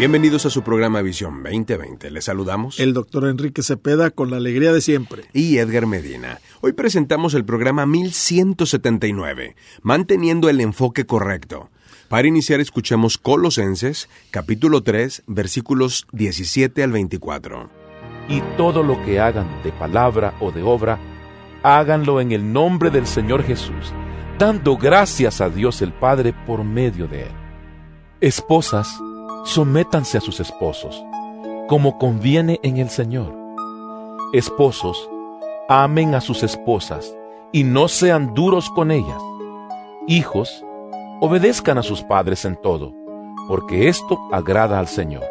Bienvenidos a su programa Visión 2020. Les saludamos. El doctor Enrique Cepeda con la alegría de siempre. Y Edgar Medina. Hoy presentamos el programa 1179, Manteniendo el enfoque correcto. Para iniciar escuchemos Colosenses, capítulo 3, versículos 17 al 24. Y todo lo que hagan de palabra o de obra, háganlo en el nombre del Señor Jesús, dando gracias a Dios el Padre por medio de Él. Esposas, sométanse a sus esposos, como conviene en el Señor. Esposos, amen a sus esposas y no sean duros con ellas. Hijos, obedezcan a sus padres en todo, porque esto agrada al Señor.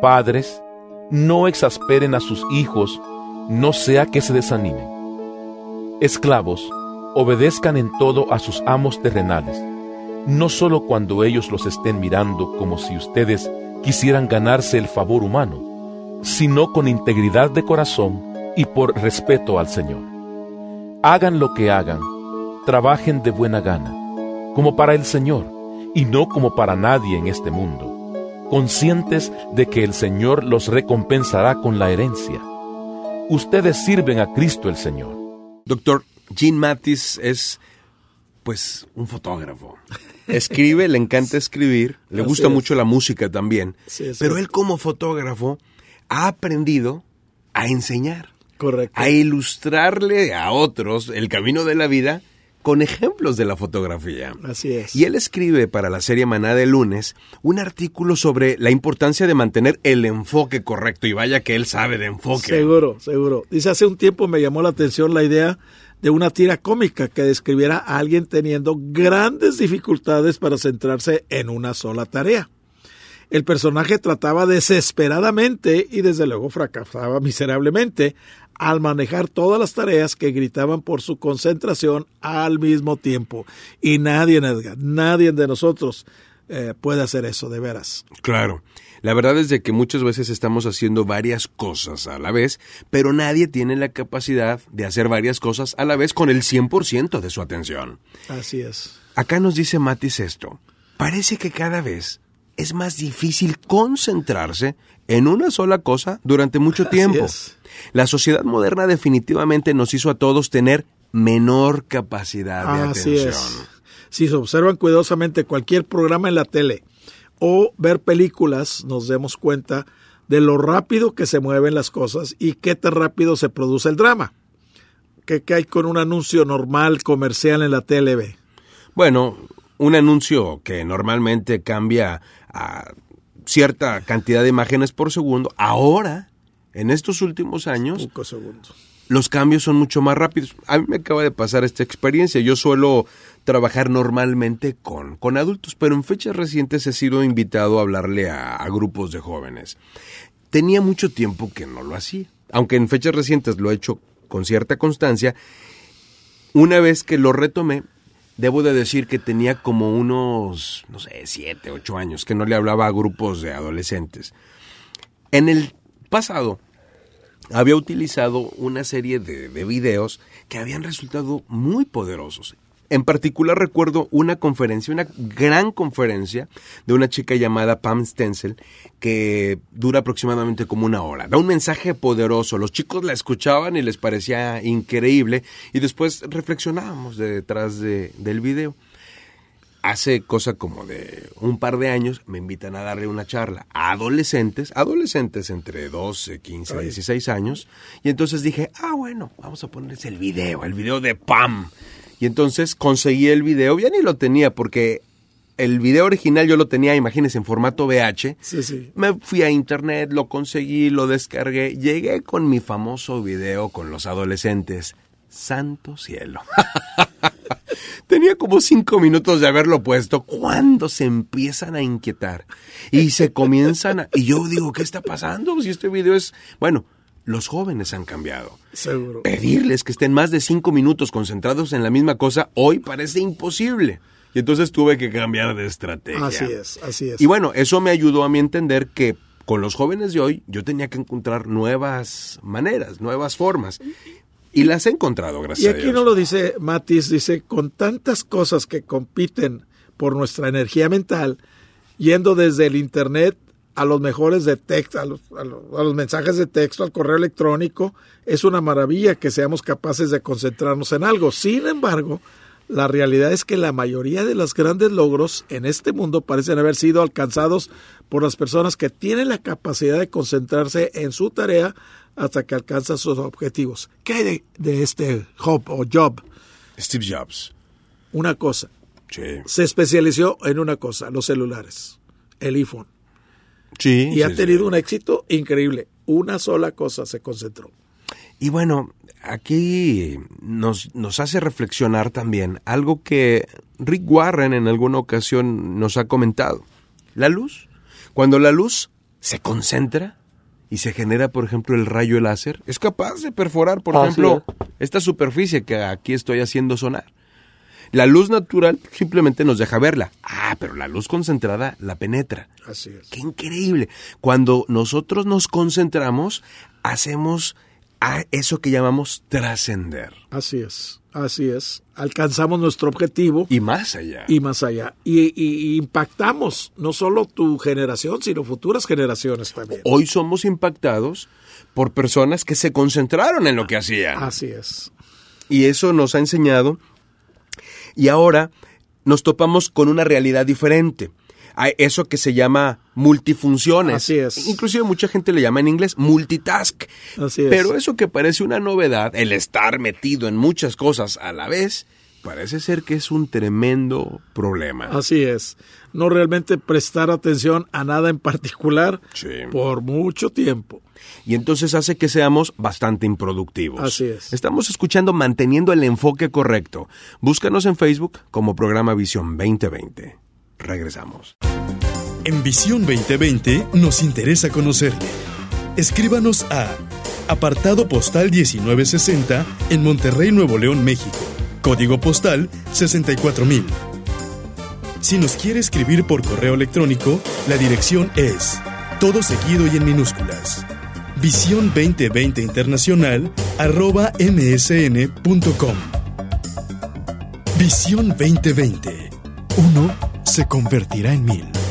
Padres, no exasperen a sus hijos, no sea que se desanimen. Esclavos, obedezcan en todo a sus amos terrenales no solo cuando ellos los estén mirando como si ustedes quisieran ganarse el favor humano, sino con integridad de corazón y por respeto al Señor. Hagan lo que hagan, trabajen de buena gana, como para el Señor y no como para nadie en este mundo, conscientes de que el Señor los recompensará con la herencia. Ustedes sirven a Cristo el Señor. Doctor, Jean Mattis es pues un fotógrafo. Escribe, le encanta escribir, le gusta mucho la música también, pero él como fotógrafo ha aprendido a enseñar, Correcto. a ilustrarle a otros el camino de la vida con ejemplos de la fotografía. Así es. Y él escribe para la serie Maná de lunes un artículo sobre la importancia de mantener el enfoque correcto. Y vaya que él sabe de enfoque. Seguro, seguro. Dice, hace un tiempo me llamó la atención la idea de una tira cómica que describiera a alguien teniendo grandes dificultades para centrarse en una sola tarea. El personaje trataba desesperadamente y desde luego fracasaba miserablemente al manejar todas las tareas que gritaban por su concentración al mismo tiempo. Y nadie, nadie de nosotros eh, puede hacer eso, de veras. Claro. La verdad es de que muchas veces estamos haciendo varias cosas a la vez, pero nadie tiene la capacidad de hacer varias cosas a la vez con el 100% de su atención. Así es. Acá nos dice Matis esto. Parece que cada vez es más difícil concentrarse en una sola cosa durante mucho tiempo. La sociedad moderna definitivamente nos hizo a todos tener menor capacidad de Así atención. Es. Si se observan cuidadosamente cualquier programa en la tele, o ver películas nos demos cuenta de lo rápido que se mueven las cosas y qué tan rápido se produce el drama. ¿Qué, qué hay con un anuncio normal comercial en la tele? Bueno, un anuncio que normalmente cambia a cierta cantidad de imágenes por segundo, ahora, en estos últimos años, segundos. los cambios son mucho más rápidos. A mí me acaba de pasar esta experiencia. Yo suelo trabajar normalmente con, con adultos, pero en fechas recientes he sido invitado a hablarle a, grupos de jóvenes. Tenía mucho tiempo que no lo hacía, aunque en fechas recientes lo he hecho con cierta constancia. Una vez que lo retomé, debo de decir que tenía como unos, no sé, siete, ocho años que no le hablaba a grupos de adolescentes. En el pasado, había utilizado una serie de, de, videos que habían resultado muy poderosos. En particular recuerdo una conferencia, una gran conferencia de una chica llamada Pam Stencil que dura aproximadamente como una hora. Da un mensaje poderoso. Los chicos la escuchaban y les parecía increíble y después reflexionábamos detrás de, del video. Hace cosa como de un par de años me invitan a darle una charla a adolescentes, adolescentes entre 12, 15, 16 años, y entonces dije, ah, bueno, vamos a ponerles el video, el video de Pam. Y entonces conseguí el video, ya ni lo tenía porque el video original yo lo tenía, imagínense, en formato VH. Sí, sí. Me fui a internet, lo conseguí, lo descargué, llegué con mi famoso video con los adolescentes. Santo cielo. Tenía como cinco minutos de haberlo puesto cuando se empiezan a inquietar y se comienzan a... Y yo digo, ¿qué está pasando? Si este video es... Bueno, los jóvenes han cambiado. Seguro. Pedirles que estén más de cinco minutos concentrados en la misma cosa hoy parece imposible. Y entonces tuve que cambiar de estrategia. Así es, así es. Y bueno, eso me ayudó a mí entender que con los jóvenes de hoy yo tenía que encontrar nuevas maneras, nuevas formas. Y las he encontrado, y gracias a aquí Dios. no lo dice Matis, dice, con tantas cosas que compiten por nuestra energía mental, yendo desde el Internet a los mejores de texto, a los, a los- a los mensajes de texto, al correo electrónico, es una maravilla que seamos capaces de concentrarnos en algo. Sin embargo, la realidad es que la mayoría de los grandes logros en este mundo parecen haber sido alcanzados por las personas que tienen la capacidad de concentrarse en su tarea hasta que alcanzan sus objetivos. ¿Qué hay de, de este job o job? Steve Jobs. Una cosa. Sí. Se especializó en una cosa, los celulares, el iPhone. Sí. Y sí, ha sí. tenido un éxito increíble. Una sola cosa se concentró. Y bueno, aquí nos, nos hace reflexionar también algo que Rick Warren en alguna ocasión nos ha comentado. La luz. Cuando la luz se concentra y se genera, por ejemplo, el rayo láser, es capaz de perforar, por ejemplo, esta superficie que aquí estoy haciendo sonar. La luz natural simplemente nos deja verla. Ah, pero la luz concentrada la penetra. Así es. Qué increíble. Cuando nosotros nos concentramos, hacemos a eso que llamamos trascender. Así es. Así es. Alcanzamos nuestro objetivo Y más allá. y más allá. Y, y- y impactamos no solo tu generación, sino futuras generaciones también. Hoy somos impactados por personas que se concentraron en lo que hacían. Así es. Y eso nos ha enseñado. Y ahora nos topamos con una realidad diferente. Hay eso que se llama multifunciones. Así es. Inclusive mucha gente le llama en inglés multitask. Así es. Pero eso que parece una novedad, el estar metido en muchas cosas a la vez, parece ser que es un tremendo problema. Así es. No realmente prestar atención a nada en particular Sí. por mucho tiempo. Y entonces hace que seamos bastante improductivos. Así es. Estamos escuchando Manteniendo el Enfoque Correcto. Búscanos en Facebook como programa Visión 2020. Regresamos. En Visión 2020 nos interesa conocerle. Escríbanos a apartado postal 1960 en Monterrey, Nuevo León, México. Código postal 64000. Si nos quiere escribir por correo electrónico, la dirección es todo seguido y en minúsculas. Visión 2020 Internacional arroba msn.com. Visión 2020. Uno se convertirá en mil.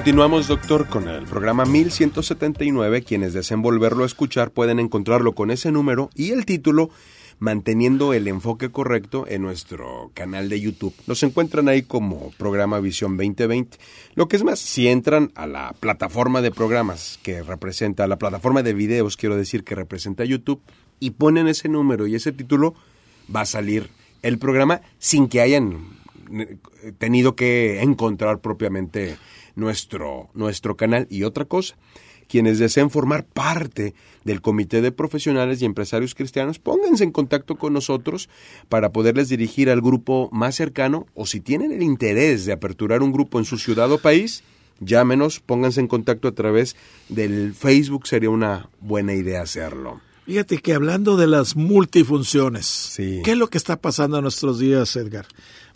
Continuamos, doctor, con el programa 1179. Quienes deseen volverlo a escuchar pueden encontrarlo con ese número y el título Manteniendo el enfoque correcto en nuestro canal de YouTube. Nos encuentran ahí como programa Visión 2020. Lo que es más, si entran a la plataforma de programas que representa, la plataforma de videos, quiero decir, que representa YouTube, y ponen ese número y ese título, va a salir el programa sin que hayan eh, tenido que encontrar propiamente nuestro, nuestro canal. Y otra cosa, quienes deseen formar parte del Comité de Profesionales y Empresarios Cristianos, pónganse en contacto con nosotros para poderles dirigir al grupo más cercano o si tienen el interés de aperturar un grupo en su ciudad o país, llámenos, pónganse en contacto a través del Facebook, sería una buena idea hacerlo. Fíjate que hablando de las multifunciones, Sí. ¿qué es lo que está pasando en nuestros días, Edgar?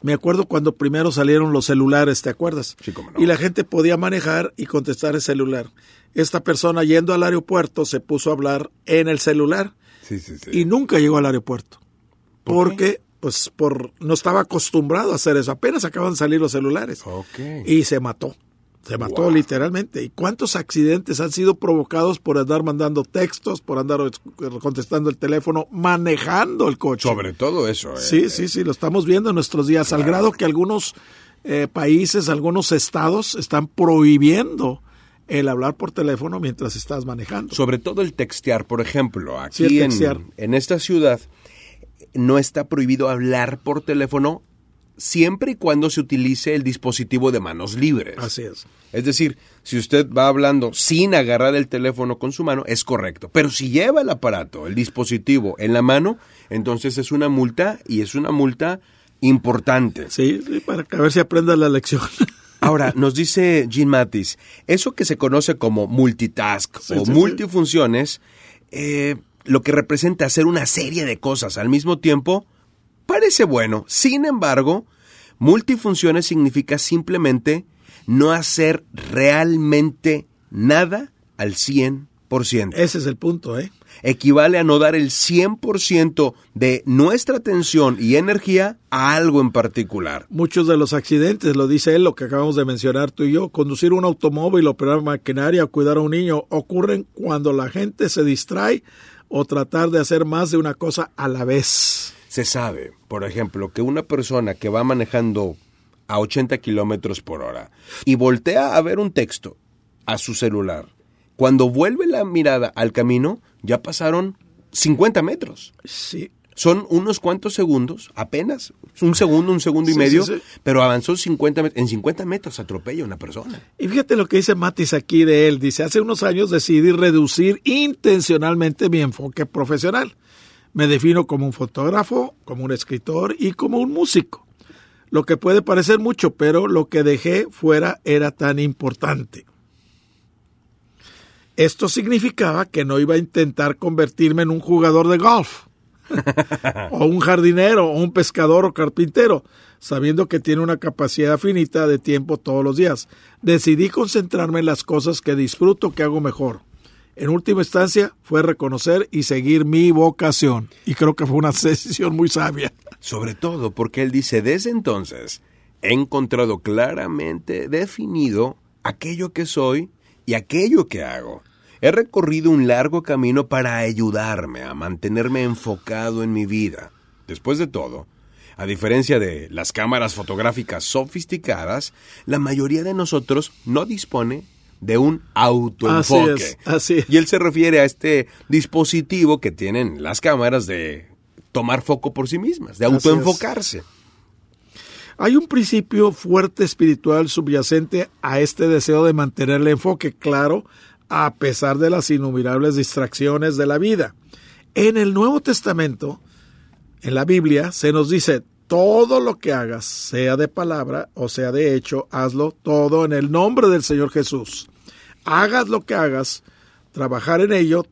Me acuerdo cuando primero salieron los celulares, ¿te acuerdas? Sí, cómo no. Y la gente podía manejar y contestar el celular. Esta persona yendo al aeropuerto se puso a hablar en el celular Sí, sí, sí. y nunca llegó al aeropuerto. ¿Por porque pues por no estaba acostumbrado a hacer eso. Apenas acaban de salir los celulares. Ok. Y se mató. Se mató Wow. literalmente. ¿Y cuántos accidentes han sido provocados por andar mandando textos, por andar contestando el teléfono, manejando el coche? Sobre todo eso. eh. Sí, sí, sí, lo estamos viendo en nuestros días, al grado que algunos eh, países, algunos estados están prohibiendo el hablar por teléfono mientras estás manejando. Sobre todo el textear, por ejemplo, aquí en, en esta ciudad no está prohibido hablar por teléfono siempre y cuando se utilice el dispositivo de manos libres. Así es. Es decir, si usted va hablando sin agarrar el teléfono con su mano, es correcto. Pero si lleva el aparato, el dispositivo en la mano, entonces es una multa y es una multa importante. Sí, sí para que a ver si aprenda la lección. Ahora, nos dice Jean Mattis, eso que se conoce como multitask Sí, o sí, multifunciones, eh, lo que representa hacer una serie de cosas al mismo tiempo, parece bueno. Sin embargo, multifunciones significa simplemente no hacer realmente nada al 100%. Ese es el punto, ¿eh? Equivale a no dar el 100% de nuestra atención y energía a algo en particular. Muchos de los accidentes, lo dice él, lo que acabamos de mencionar tú y yo, conducir un automóvil, operar maquinaria o cuidar a un niño, ocurren cuando la gente se distrae o tratar de hacer más de una cosa a la vez. Se sabe, por ejemplo, que una persona que va manejando a 80 kilómetros por hora y voltea a ver un texto a su celular, cuando vuelve la mirada al camino, ya pasaron 50 metros. Sí, Son unos cuantos segundos, apenas, un segundo, un segundo y Sí, medio, sí, sí. pero avanzó 50 met- en 50 metros atropella a una persona. Y fíjate lo que dice Matis aquí de él. Dice, hace unos años decidí reducir intencionalmente mi enfoque profesional. Me defino como un fotógrafo, como un escritor y como un músico. Lo que puede parecer mucho, pero lo que dejé fuera era tan importante. Esto significaba que no iba a intentar convertirme en un jugador de golf, o un jardinero, o un pescador o carpintero, sabiendo que tiene una capacidad finita de tiempo todos los días. Decidí concentrarme en las cosas que disfruto, que hago mejor. En última instancia fue reconocer y seguir mi vocación. Y creo que fue una decisión muy sabia. Sobre todo porque él dice, desde entonces he encontrado claramente definido aquello que soy y aquello que hago. He recorrido un largo camino para ayudarme a mantenerme enfocado en mi vida. Después de todo, a diferencia de las cámaras fotográficas sofisticadas, la mayoría de nosotros no dispone de un autoenfoque. Así es, así es. Y él se refiere a este dispositivo que tienen las cámaras de tomar foco por sí mismas, de autoenfocarse. Hay un principio fuerte espiritual subyacente a este deseo de mantener el enfoque claro a pesar de las innumerables distracciones de la vida. En el Nuevo Testamento, en la Biblia, se nos dice, todo lo que hagas, sea de palabra o sea de hecho, hazlo todo en el nombre del Señor Jesús. Hagas lo que hagas, trabajar en ello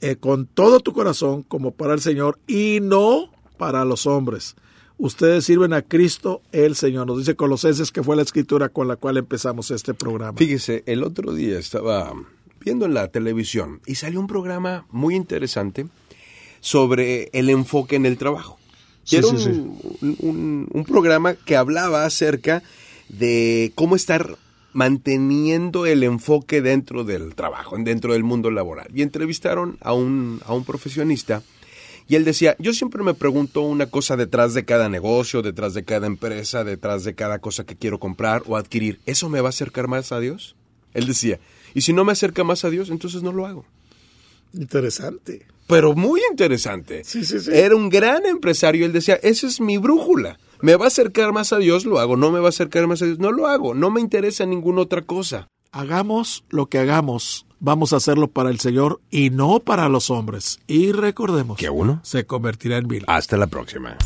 eh, con todo tu corazón como para el Señor y no para los hombres. Ustedes sirven a Cristo el Señor. Nos dice Colosenses que fue la escritura con la cual empezamos este programa. Fíjese, el otro día estaba viendo en la televisión y salió un programa muy interesante sobre el enfoque en el trabajo. Sí, era sí, un, sí. un- un- un programa que hablaba acerca de cómo estar manteniendo el enfoque dentro del trabajo, dentro del mundo laboral. Y entrevistaron a un, a un profesionista y él decía, yo siempre me pregunto una cosa detrás de cada negocio, detrás de cada empresa, detrás de cada cosa que quiero comprar o adquirir. ¿Eso me va a acercar más a Dios? Él decía, y si no me acerca más a Dios, entonces no lo hago. Interesante. Pero muy interesante. Sí, sí, sí. Era un gran empresario. Él decía, esa es mi brújula. Me va a acercar más a Dios, lo hago. No me va a acercar más a Dios, no lo hago. No me interesa ninguna otra cosa. Hagamos lo que hagamos, vamos a hacerlo para el Señor y no para los hombres. Y recordemos, ¿Que uno? se convertirá en mil. Hasta la próxima.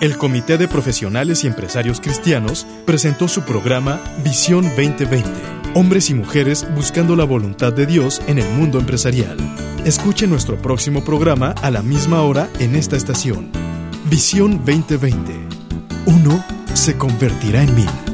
El Comité de Profesionales y Empresarios Cristianos presentó su programa Visión 2020. Hombres y mujeres buscando la voluntad de Dios en el mundo empresarial. Escuche nuestro próximo programa a la misma hora en esta estación. Visión 2020. Uno se convertirá en mil.